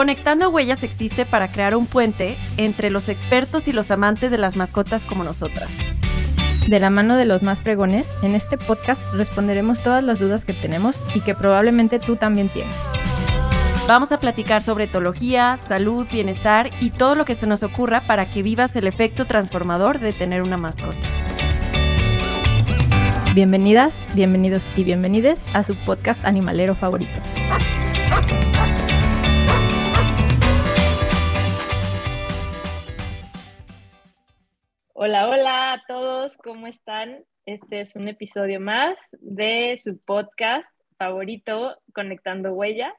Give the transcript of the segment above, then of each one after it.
Conectando Huellas existe para crear un puente entre los expertos y los amantes de las mascotas como nosotras. De la mano de los más pregones, en este podcast responderemos todas las dudas que tenemos y que probablemente tú también tienes. Vamos a platicar sobre etología, salud, bienestar y todo lo que se nos ocurra para que vivas el efecto transformador de tener una mascota. Bienvenidas, bienvenidos y bienvenides a su podcast animalero favorito. Hola, hola a todos, ¿cómo están? Este es un episodio más de su podcast favorito, Conectando Huellas.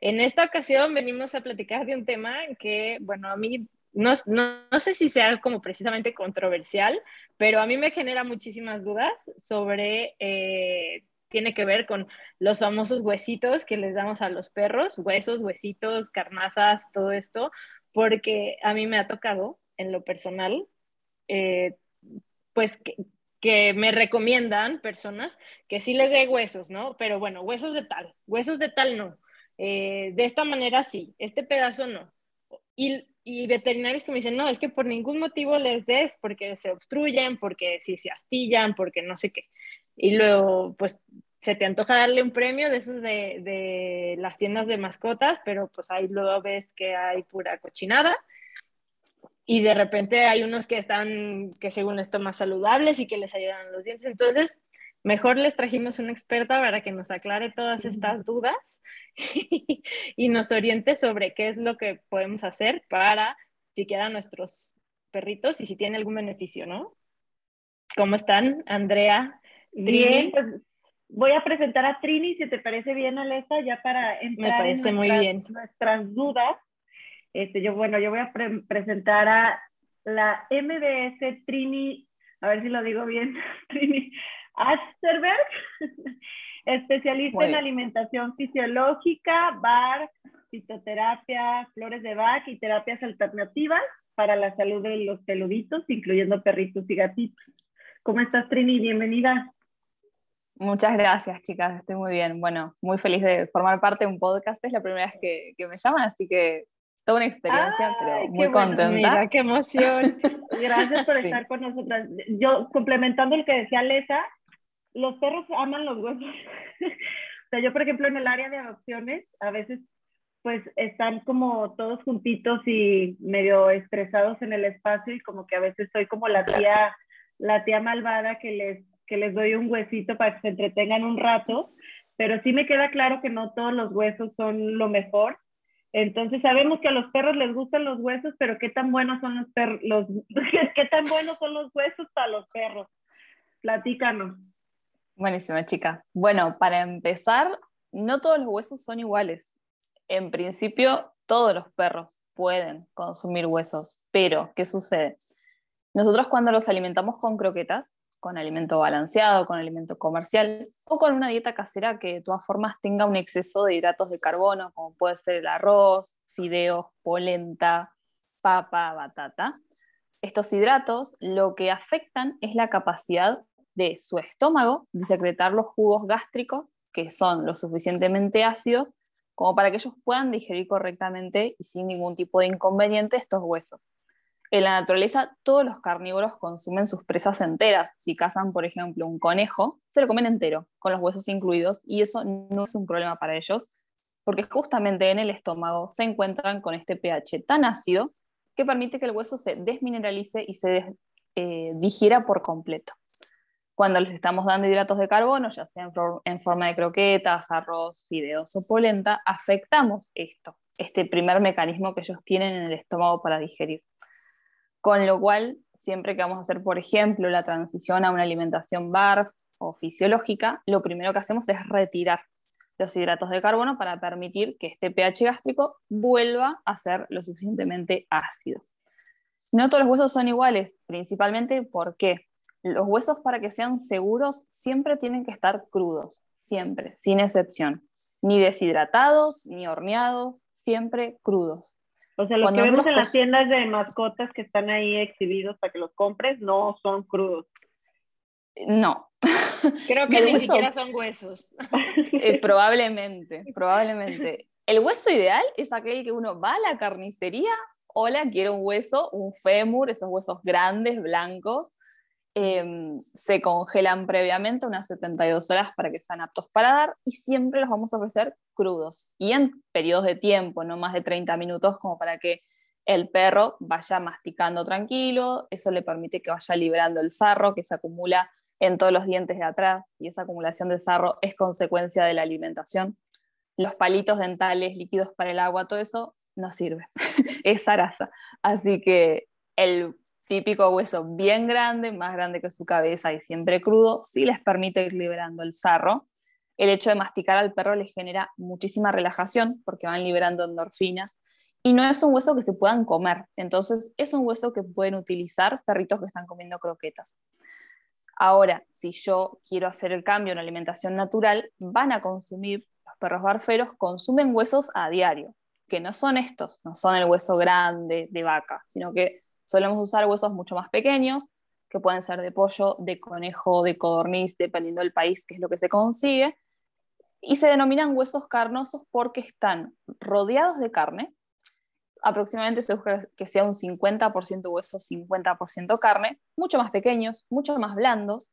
En esta ocasión venimos a platicar de un tema que, bueno, a mí no, no, sé si sea como precisamente controversial, pero a mí me genera muchísimas dudas sobre, eh, tiene que ver con los famosos huesitos que les damos a los perros, huesos, huesitos, carnazas, todo esto, porque a mí me ha tocado en lo personal eh, pues que, me recomiendan personas que sí les dé huesos, ¿no? Pero bueno, huesos de tal, huesos de tal no. Eh, de esta manera sí, este pedazo no. Y, y, veterinarios que me dicen, no, es que por ningún motivo les des, porque se obstruyen, porque si se astillan, porque no sé qué. Y luego, pues, se te antoja darle un premio de esos de, de las tiendas de mascotas, pero pues ahí luego ves que hay pura cochinada y de repente hay unos que están, que según esto, más saludables y que les ayudan los dientes. Entonces, mejor les trajimos una experta para que nos aclare todas estas dudas y, nos oriente sobre qué es lo que podemos hacer para siquiera nuestros perritos y si tiene algún beneficio, ¿no? ¿Cómo están, Andrea? Bien, pues voy a presentar a Trini, si te parece bien, Alesa, ya para entrar Me parece muy bien. nuestras dudas. Este, yo, bueno, yo voy a presentar a la MBS Trini, a ver si lo digo bien, Trini Asterberg, especialista en alimentación fisiológica, bar, fitoterapia, flores de Bach y terapias alternativas para la salud de los peluditos, incluyendo perritos y gatitos. ¿Cómo estás, Trini? Bienvenida. Muchas gracias, chicas. Estoy muy bien. Bueno, muy feliz de formar parte de un podcast. Es la primera vez que, que me llaman, así que toda una experiencia, pero muy contenta. mira, qué emoción. Gracias por estar con nosotras. Yo, complementando el que decía Lesa, los perros aman los huesos. o sea, yo, por ejemplo, en el área de adopciones, a veces pues están como todos juntitos y medio estresados en el espacio y como que a veces soy como la tía, la tía malvada que les, que les doy un huesito para que se entretengan un rato, pero sí me queda claro que no todos los huesos son lo mejor entonces sabemos que a los perros les gustan los huesos, pero qué tan buenos son los perros, qué tan buenos son los huesos para los perros. Platícanos. Buenísima, chica. Bueno, para empezar, no todos los huesos son iguales. En principio, todos los perros pueden consumir huesos, pero ¿qué sucede? Nosotros cuando los alimentamos con croquetas, con alimento balanceado, con alimento comercial o con una dieta casera que de todas formas tenga un exceso de hidratos de carbono, como puede ser el arroz, fideos, polenta, papa, batata. Estos hidratos lo que afectan es la capacidad de su estómago de secretar los jugos gástricos que son lo suficientemente ácidos como para que ellos puedan digerir correctamente y sin ningún tipo de inconveniente estos huesos. En la naturaleza, todos los carnívoros consumen sus presas enteras. Si cazan, por ejemplo, un conejo, se lo comen entero, con los huesos incluidos, y eso no es un problema para ellos, porque justamente en el estómago se encuentran con este pH tan ácido que permite que el hueso se desmineralice y se eh, digiera por completo. Cuando les estamos dando hidratos de carbono, ya sea en forma de croquetas, arroz, fideos o polenta, afectamos esto, este primer mecanismo que ellos tienen en el estómago para digerir. Con lo cual, siempre que vamos a hacer, por ejemplo, la transición a una alimentación BARF o fisiológica, lo primero que hacemos es retirar los hidratos de carbono para permitir que este pH gástrico vuelva a ser lo suficientemente ácido. No todos los huesos son iguales, principalmente porque los huesos para que sean seguros siempre tienen que estar crudos, siempre, sin excepción. Ni deshidratados, ni horneados, siempre crudos. O sea, lo que vemos en las tiendas de mascotas que están ahí exhibidos para que los compres no son crudos. No. Creo que ni siquiera son huesos. Eh, probablemente, probablemente. El hueso ideal es aquel que uno va a la carnicería, hola, quiero un hueso, un fémur, esos huesos grandes, blancos, em, se congelan previamente unas 72 horas para que sean aptos para dar y siempre los vamos a ofrecer crudos y en periodos de tiempo, no más de 30 minutos, como para que el perro vaya masticando tranquilo, eso le permite que vaya liberando el sarro que se acumula en todos los dientes de atrás y esa acumulación de sarro es consecuencia de la alimentación. Los palitos dentales, líquidos para el agua, todo eso no sirve, es zaraza. Así que el típico hueso bien grande, más grande que su cabeza y siempre crudo, sí les permite ir liberando el sarro. El hecho de masticar al perro les genera muchísima relajación porque van liberando endorfinas y no es un hueso que se puedan comer. Entonces es un hueso que pueden utilizar perritos que están comiendo croquetas. Ahora, si yo quiero hacer el cambio en alimentación natural, van a consumir, los perros barferos consumen huesos a diario, que no son estos, no son el hueso grande de vaca, sino que solemos usar huesos mucho más pequeños, que pueden ser de pollo, de conejo, de codorniz, dependiendo del país, que es lo que se consigue, y se denominan huesos carnosos porque están rodeados de carne, aproximadamente se busca que sea un 50% hueso, 50% carne, mucho más pequeños, mucho más blandos,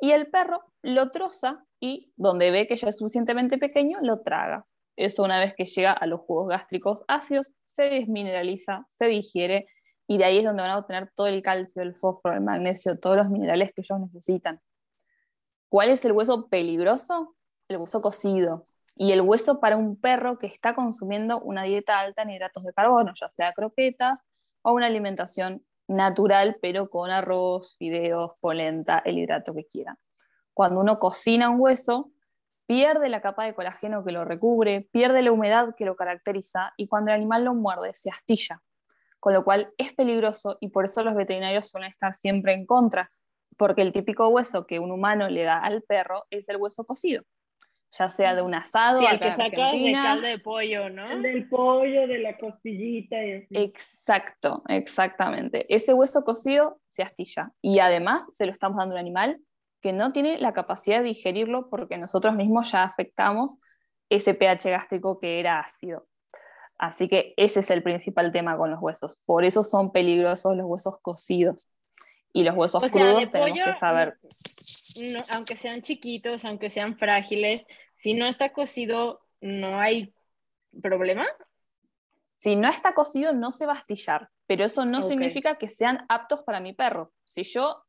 y el perro lo troza y donde ve que ya es suficientemente pequeño, lo traga. Eso una vez que llega a los jugos gástricos ácidos, se desmineraliza, se digiere, y de ahí es donde van a obtener todo el calcio, el fósforo, el magnesio, todos los minerales que ellos necesitan. ¿Cuál es el hueso peligroso? El hueso cocido, y el hueso para un perro que está consumiendo una dieta alta en hidratos de carbono, ya sea croquetas o una alimentación natural, pero con arroz, fideos, polenta, el hidrato que quieran. Cuando uno cocina un hueso, pierde la capa de colágeno que lo recubre, pierde la humedad que lo caracteriza y cuando el animal lo muerde se astilla, con lo cual es peligroso y por eso los veterinarios suelen estar siempre en contra, porque el típico hueso que un humano le da al perro es el hueso cocido ya sea de un asado. Sí, el que sacas de caldo de pollo, ¿no? El del pollo, de la costillita y así. Exacto, exactamente. Ese hueso cocido se astilla y además se lo estamos dando a un animal que no tiene la capacidad de digerirlo porque nosotros mismos ya afectamos ese pH gástrico que era ácido. Así que ese es el principal tema con los huesos. Por eso son peligrosos los huesos cocidos. Y los huesos crudos tenemos que saber. aunque sean chiquitos, aunque sean frágiles, si no está cocido, ¿no hay problema? Si no está cocido, no se va a astillar, pero eso no significa que sean aptos para mi perro. Si yo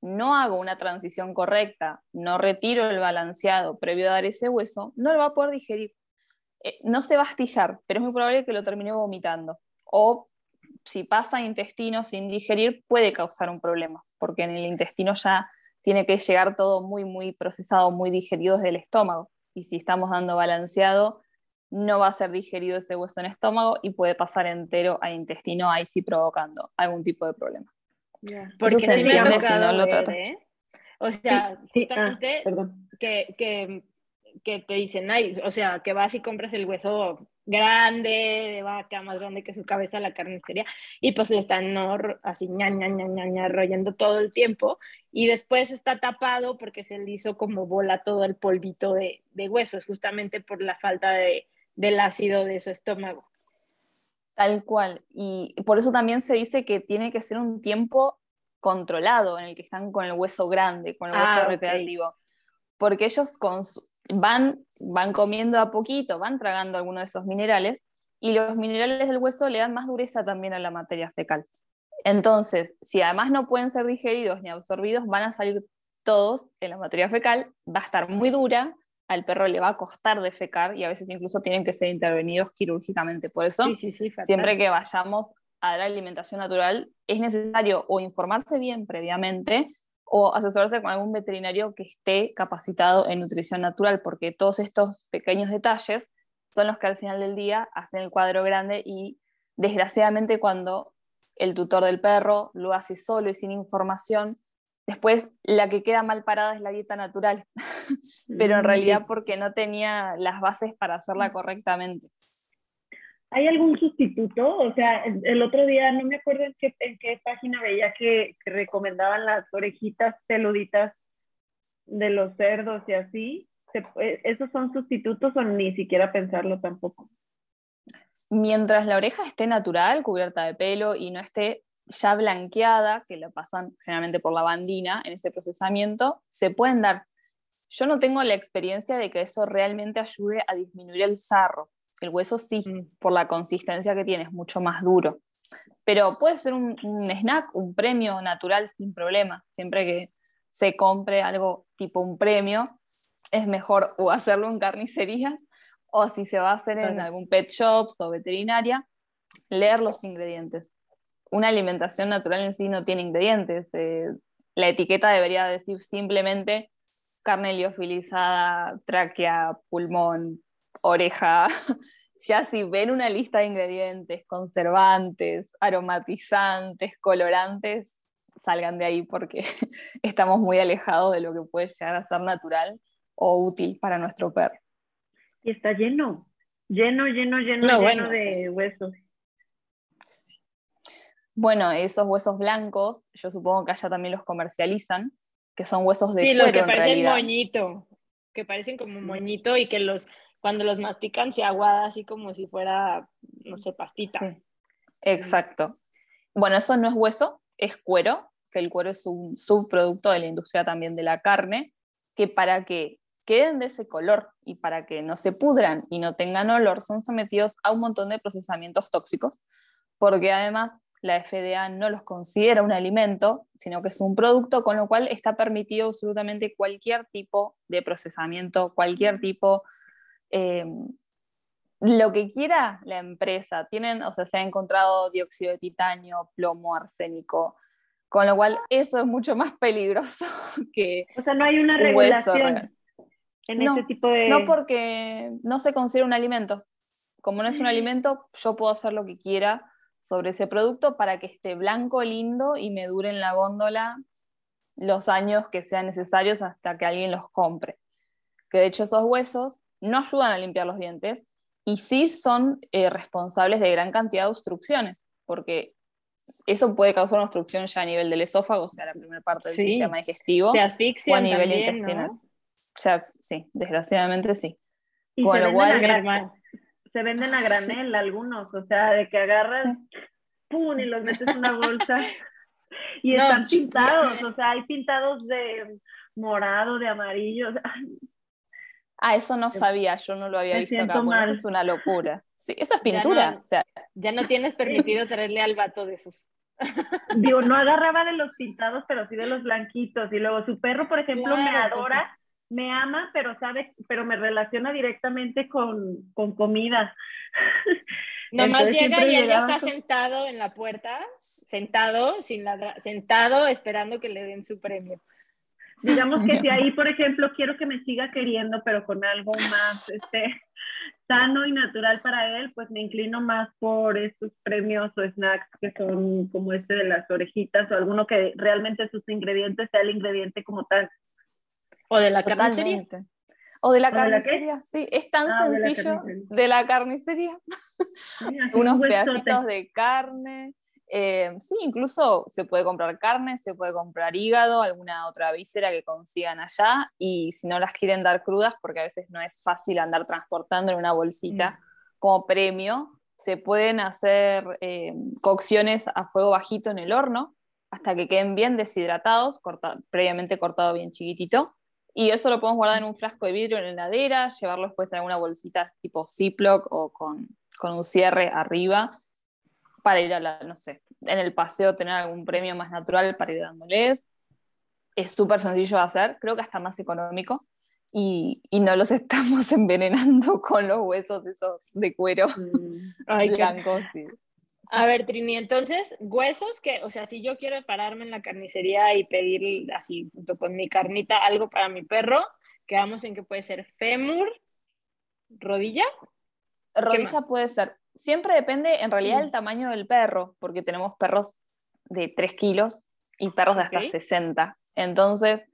no hago una transición correcta, no retiro el balanceado previo a dar ese hueso, no lo va a poder digerir. Eh, no se va a astillar, pero es muy probable que lo termine vomitando. O si pasa intestino sin digerir, puede causar un problema, porque en el intestino ya tiene que llegar todo muy, muy procesado, muy digerido desde el estómago y si estamos dando balanceado, no va a ser digerido ese hueso en estómago y puede pasar entero a intestino, ahí sí provocando algún tipo de problema. Porque si no lo ¿eh? O sea, ah, justamente que, que, que, te dicen, ay, o sea, que vas y compras el hueso grande, de vaca, más grande que su cabeza, la carnicería, y pues le están así ña, ña, ña, ña, royendo todo el tiempo, y después está tapado porque se le hizo como bola todo el polvito de, de huesos, justamente por la falta de, del ácido de su estómago. Tal cual, y por eso también se dice que tiene que ser un tiempo controlado en el que están con el hueso grande, con el hueso ah, recreativo, porque ellos van, van comiendo a poquito, van tragando algunos de esos minerales y los minerales del hueso le dan más dureza también a la materia fecal. Entonces, si además no pueden ser digeridos ni absorbidos, van a salir todos en la materia fecal, va a estar muy dura, al perro le va a costar defecar y a veces incluso tienen que ser intervenidos quirúrgicamente. Por eso, siempre que vayamos a dar alimentación natural, es necesario o informarse bien previamente o asesorarse con algún veterinario que esté capacitado en nutrición natural, porque todos estos pequeños detalles son los que al final del día hacen el cuadro grande y desgraciadamente cuando el tutor del perro lo hace solo y sin información, después la que queda mal parada es la dieta natural, pero en realidad porque no tenía las bases para hacerla correctamente. ¿Hay algún sustituto? O sea, el otro día no me acuerdo en qué, en qué página veía que, recomendaban las orejitas peluditas de los cerdos y así. ¿Esos son sustitutos o ni siquiera pensarlo tampoco? mientras la oreja esté natural, cubierta de pelo y no esté ya blanqueada, que la pasan generalmente por la bandina en ese procesamiento, se pueden dar. Yo no tengo la experiencia de que eso realmente ayude a disminuir el sarro. El hueso sí, por la consistencia que tiene, es mucho más duro. Pero puede ser un, un snack, un premio natural sin problema. Siempre que se compre algo tipo un premio, es mejor o hacerlo en carnicerías o si se va a hacer en algún pet shop o veterinaria, leer los ingredientes. Una alimentación natural en sí no tiene ingredientes. eh, la etiqueta debería decir simplemente carne liofilizada, tráquea, pulmón, oreja. Ya si ven una lista de ingredientes, conservantes, aromatizantes, colorantes, salgan de ahí porque estamos muy alejados de lo que puede llegar a ser natural o útil para nuestro perro. Y está lleno, lleno, lleno, lleno, No, lleno bueno. de huesos. Bueno, esos huesos blancos, yo supongo que allá también los comercializan, que son huesos de Sí, cuero lo que en parecen moñito, que parecen como moñito y que los cuando los mastican se aguada así como si fuera, no sé, pastita. Exacto. Bueno, eso no es hueso, es cuero, que el cuero es un subproducto de la industria también de la carne, que para que queden de ese color y para que no se pudran y no tengan olor, son sometidos a un montón de procesamientos tóxicos, porque además la FDA no los considera un alimento, sino que es un producto, con lo cual está permitido absolutamente cualquier tipo de procesamiento, cualquier tipo eh, lo que quiera la empresa. Tienen, o sea, se ha encontrado dióxido de titanio, plomo, arsénico, con lo cual eso es mucho más peligroso que O sea, no hay una regulación en No, este tipo de... No porque no se considera un alimento. Como no es un alimento, yo puedo hacer lo que quiera sobre ese producto para que esté blanco, lindo y me dure en la góndola los años que sean necesarios hasta que alguien los compre. Que de hecho esos huesos no ayudan a limpiar los dientes y sí son eh, responsables de gran cantidad de obstrucciones, porque eso puede causar una obstrucción ya a nivel del esófago, o sea, la primera parte del Sí. sistema digestivo, Se o a asfixian nivel también, intestinal. ¿no? O sea, sí, desgraciadamente sí. y con se lo venden, cual- a se venden a granel algunos, o sea, de que agarras, ¡pum! y los metes en una bolsa. Y No, están sí. pintados, o sea, hay pintados de morado, de amarillo. Ah, eso no sabía, yo no lo había Me visto acá. siento Bueno, eso es una locura. Sí, eso es Ya pintura. no- O sea, Ya no tienes permitido traerle al vato de esos. Digo, no agarraba de los pintados, pero sí de los blanquitos. Y luego su perro, por ejemplo, me Claro, adora, me ama, pero sabe, pero me relaciona directamente con, con comida. Nomás llega y él ya está con- sentado en la puerta, sentado, sin ladrar, sentado, esperando que le den su premio. Digamos que si ahí, por ejemplo, quiero que me siga queriendo, pero con algo más este, sano y natural para él, pues me inclino más por estos premios o snacks que son como este de las orejitas o alguno que realmente sus ingredientes sea el ingrediente como tal. O de la carnicería. O de la ¿O de la qué? carnicería, sí, es tan Ah, de la sencillo carnicería. de la carnicería. Sí, Unos un pedacitos de carne. Eh, sí, incluso se puede comprar carne, se puede comprar hígado, alguna otra víscera que consigan allá. Y si no las quieren dar crudas, porque a veces no es fácil andar transportando en una bolsita Mm. como premio, se pueden hacer eh, cocciones a fuego bajito en el horno hasta que queden bien deshidratados, corta- previamente cortado bien chiquitito. Y eso lo podemos guardar en un frasco de vidrio en la heladera, llevarlo después en alguna bolsita tipo Ziploc o con, con un cierre arriba para ir a la, no sé, en el paseo tener algún premio más natural para ir dándoles. Es súper sencillo de hacer, creo que hasta más económico. Y, y no los estamos envenenando con los huesos esos de cuero Mm. Ay, qué- blancos. sí. A ver, Trini, entonces, huesos que, o sea, si yo quiero pararme en la carnicería y pedir así, junto con mi carnita, algo para mi perro, quedamos en que puede ser fémur, rodilla. Rodilla puede ser. Siempre depende en realidad del tamaño del perro, porque tenemos perros de 3 kilos y perros de hasta Ok. 60. Entonces,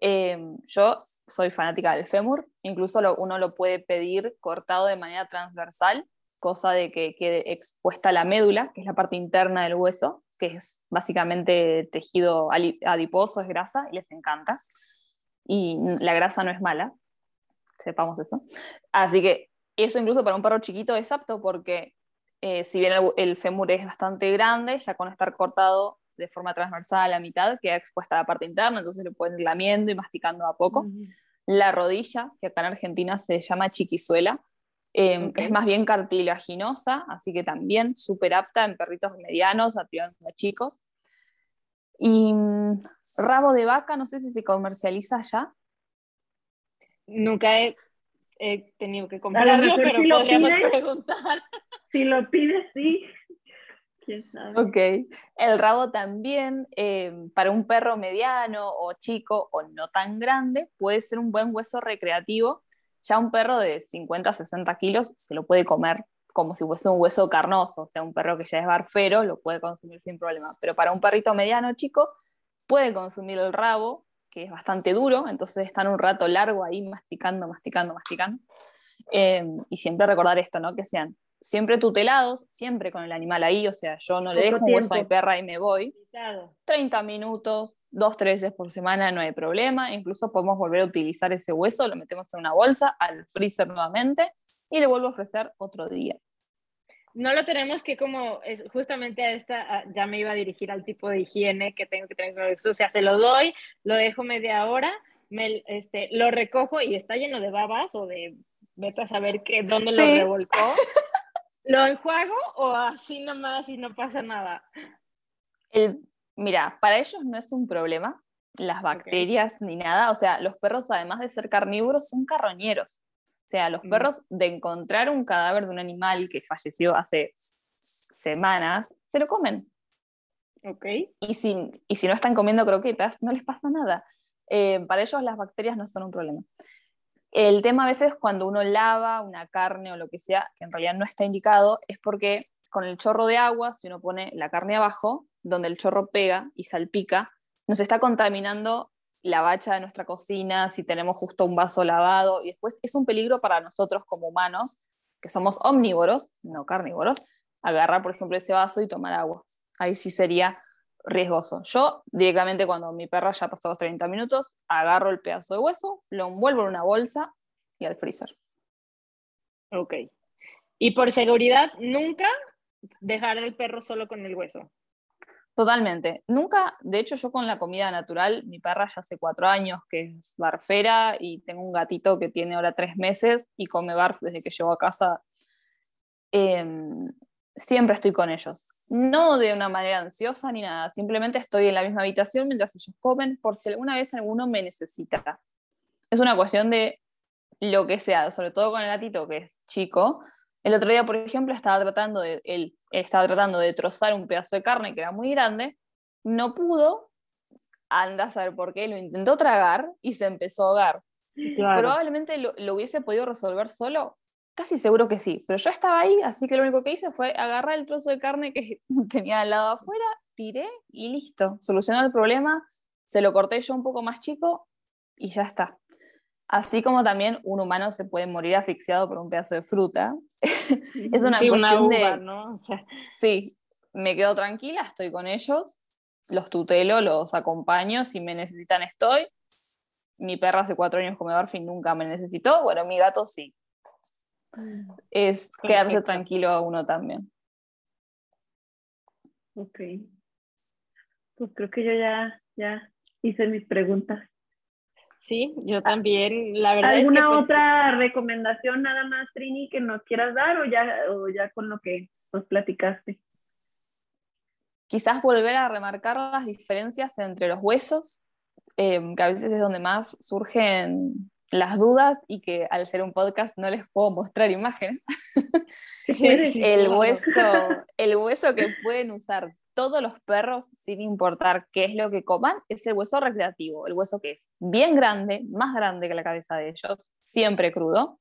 eh, yo soy fanática del fémur, incluso lo- uno lo puede pedir cortado de manera transversal, cosa de que quede expuesta la médula, que es la parte interna del hueso, que es básicamente tejido adiposo, es grasa, y les encanta. Y la grasa no es mala, sepamos eso. Así que eso incluso para un perro chiquito es apto porque eh, si bien el, el, fémur es bastante grande, ya con estar cortado de forma transversal a la mitad, queda expuesta a la parte interna, entonces lo pueden ir lamiendo y masticando a poco. La rodilla, que acá en Argentina se llama chiquizuela, eh, es más bien cartilaginosa, así que también súper apta en perritos medianos, a chicos. Y mm, rabo de vaca, no sé si se comercializa ya. Nunca he, tenido que comprarlo, pero si podríamos preguntar. Si lo pides, sí. Ok. El rabo también, eh, para un perro mediano o chico o no tan grande, puede ser un buen hueso recreativo. Ya un perro de 50, 60 kilos se lo puede comer como si fuese un hueso carnoso, o sea, un perro que ya es barfero lo puede consumir sin problema. Pero para un perrito mediano chico, puede consumir el rabo, que es bastante duro, entonces están un rato largo ahí masticando, masticando, masticando. Eh, y siempre recordar esto, ¿no? Que sean siempre tutelados, siempre con el animal ahí, o sea, yo no le dejo un hueso a mi perra y me voy. 30 minutos, dos, tres veces por semana, no hay problema. Incluso podemos volver a utilizar ese hueso, lo metemos en una bolsa, al freezer nuevamente y le vuelvo a ofrecer otro día. No lo tenemos que como, es justamente a esta, ya me iba a dirigir al tipo de higiene que tengo que tener con O sea, se lo doy, lo dejo media hora, me, este, lo recojo y está lleno de babas o de, vete a saber que, dónde lo revolcó. ¿Lo enjuago o así nomás y no pasa nada? El, mira, para ellos no es un problema las bacterias ni nada. O sea, los perros, además de ser carnívoros, son carroñeros. O sea, los mm. perros de encontrar un cadáver de un animal que falleció hace semanas, se lo comen. Ok. Y si, y si no están comiendo croquetas, no les pasa nada. Eh, para ellos las bacterias no son un problema. El tema a veces cuando uno lava una carne o lo que sea, que en realidad no está indicado, es porque con el chorro de agua, si uno pone la carne abajo, donde el chorro pega y salpica, nos está contaminando la bacha de nuestra cocina, si tenemos justo un vaso lavado, y después es un peligro para nosotros como humanos, que somos omnívoros, no carnívoros, agarrar, por ejemplo, ese vaso y tomar agua. Ahí sí sería riesgoso. Yo directamente cuando mi perra ya pasó los 30 minutos, agarro el pedazo de hueso, lo envuelvo en una bolsa y al freezer. Ok. Y por seguridad, nunca dejar al perro solo con el hueso. Totalmente. Nunca, de hecho yo con la comida natural, mi perra ya hace cuatro años que es barfera y tengo un gatito que tiene ahora tres meses y come barf desde que llegó a casa. Em, siempre estoy con ellos. No de una manera ansiosa ni nada, simplemente estoy en la misma habitación mientras ellos comen por si alguna vez alguno me necesita. Es una cuestión de lo que sea, sobre todo con el gatito que es chico. El otro día, por ejemplo, estaba tratando de, él estaba tratando de trozar un pedazo de carne que era muy grande, no pudo, anda a saber por qué, lo intentó tragar y se empezó a ahogar. Probablemente lo, lo, hubiese podido resolver solo, Casi seguro que sí, pero yo estaba ahí, así que lo único que hice fue agarrar el trozo de carne que tenía al lado afuera, tiré y listo, solucionó el problema, se lo corté yo un poco más chico y ya está. Así como también un humano se puede morir asfixiado por un pedazo de fruta. es una cuestión de... ¿no? Sí, me quedo tranquila, estoy con ellos, los tutelo, los acompaño, si me necesitan estoy. Mi perra hace cuatro años come barfi nunca me necesitó, bueno, mi gato sí, es quedarse tranquilo a uno también. Ok. Pues creo que yo ya, ya hice mis preguntas. Sí, yo también. La verdad ¿Alguna es que, pues, otra recomendación nada más, Trini, que nos quieras dar o ya, o ya con lo que nos platicaste? Quizás volver a remarcar las diferencias entre los huesos, eh, que a veces es donde más surgen las dudas y que al ser un podcast no les puedo mostrar imágenes. el, hueso, el hueso que pueden usar todos los perros sin importar qué es lo que coman es el hueso recreativo, el hueso que es bien grande, más grande que la cabeza de ellos, siempre crudo,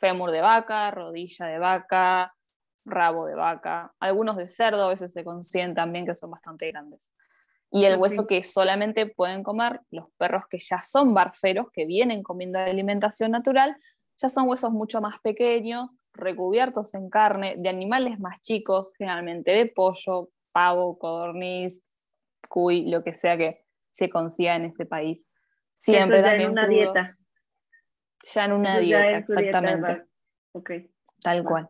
fémur de vaca, rodilla de vaca, rabo de vaca, algunos de cerdo a veces se consiguen también que son bastante grandes. Y el hueso que solamente pueden comer los perros que ya son barferos, que vienen comiendo alimentación natural, ya son huesos mucho más pequeños, recubiertos en carne, de animales más chicos, generalmente de pollo, pavo, codorniz, cuy, lo que sea que se consiga en ese país. Siempre también en una dieta. Ya en una dieta, exactamente. okay. Tal cual.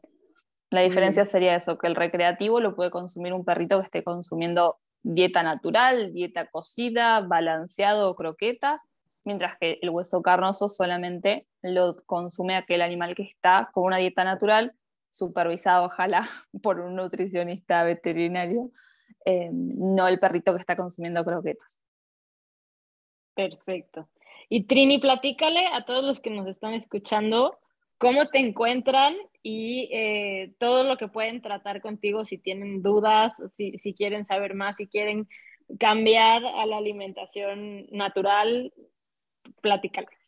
La diferencia sería eso, que el recreativo lo puede consumir un perrito que esté consumiendo dieta natural, dieta cocida, balanceado o croquetas, mientras que el hueso carnoso solamente lo consume aquel animal que está con una dieta natural, supervisado ojalá por un nutricionista veterinario, eh, no el perrito que está consumiendo croquetas. Perfecto. Y Trini, platícale a todos los que nos están escuchando cómo te encuentran y eh, todo lo que pueden tratar contigo si tienen dudas, si, si quieren saber más, si quieren cambiar a la alimentación natural, platícales.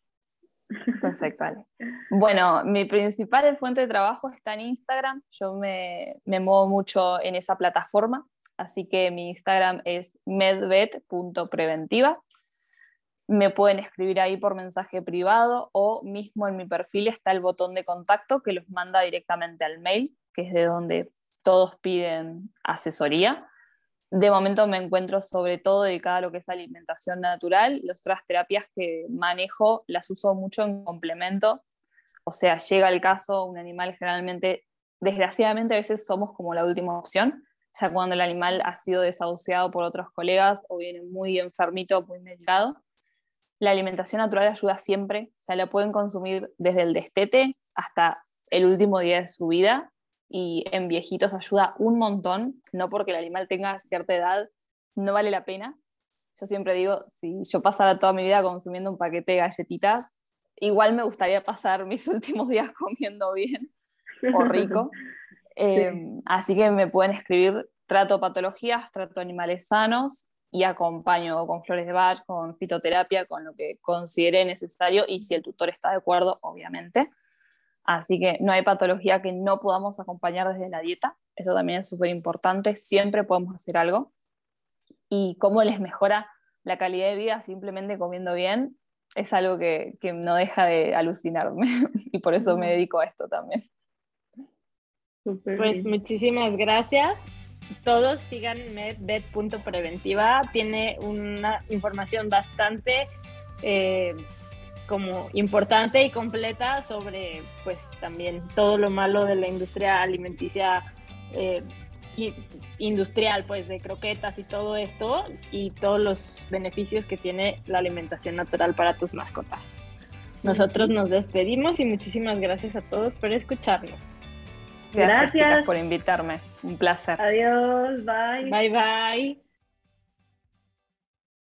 Perfecto, vale. Bueno, mi principal fuente de trabajo está en Instagram. Yo me, me muevo mucho en esa plataforma, así que mi Instagram es medvet.preventiva me pueden escribir ahí por mensaje privado o mismo en mi perfil está el botón de contacto que los manda directamente al mail, que es de donde todos piden asesoría. De momento me encuentro sobre todo dedicada a lo que es alimentación natural. Las otras terapias que manejo las uso mucho en complemento. O sea, llega el caso, un animal generalmente, desgraciadamente a veces somos como la última opción, ya cuando el animal ha sido desahuciado por otros colegas o viene muy enfermito, muy medicado la alimentación natural ayuda siempre, o sea, la pueden consumir desde el destete hasta el último día de su vida y en viejitos ayuda un montón, no porque el animal tenga cierta edad, no vale la pena. Yo siempre digo, si yo pasara toda mi vida consumiendo un paquete de galletitas, igual me gustaría pasar mis últimos días comiendo bien o rico. Em, así que me pueden escribir, trato patologías, trato animales sanos y acompaño con flores de Bach, con fitoterapia, con lo que considere necesario y si el tutor está de acuerdo, obviamente. Así que no hay patología que no podamos acompañar desde la dieta. Eso también es súper importante. Siempre podemos hacer algo. Y cómo les mejora la calidad de vida simplemente comiendo bien es algo que, que no deja de alucinarme. y por eso me dedico a esto también. Pues muchísimas gracias todos sigan medvet.preventiva. Tiene una información bastante eh, como importante y completa sobre pues también todo lo malo de la industria alimenticia eh, industrial, pues de croquetas y todo esto y todos los beneficios que tiene la alimentación natural para tus mascotas. Nosotros nos despedimos y muchísimas gracias a todos por escucharnos. Gracias, por invitarme. Un placer. Adiós, bye. Bye, bye.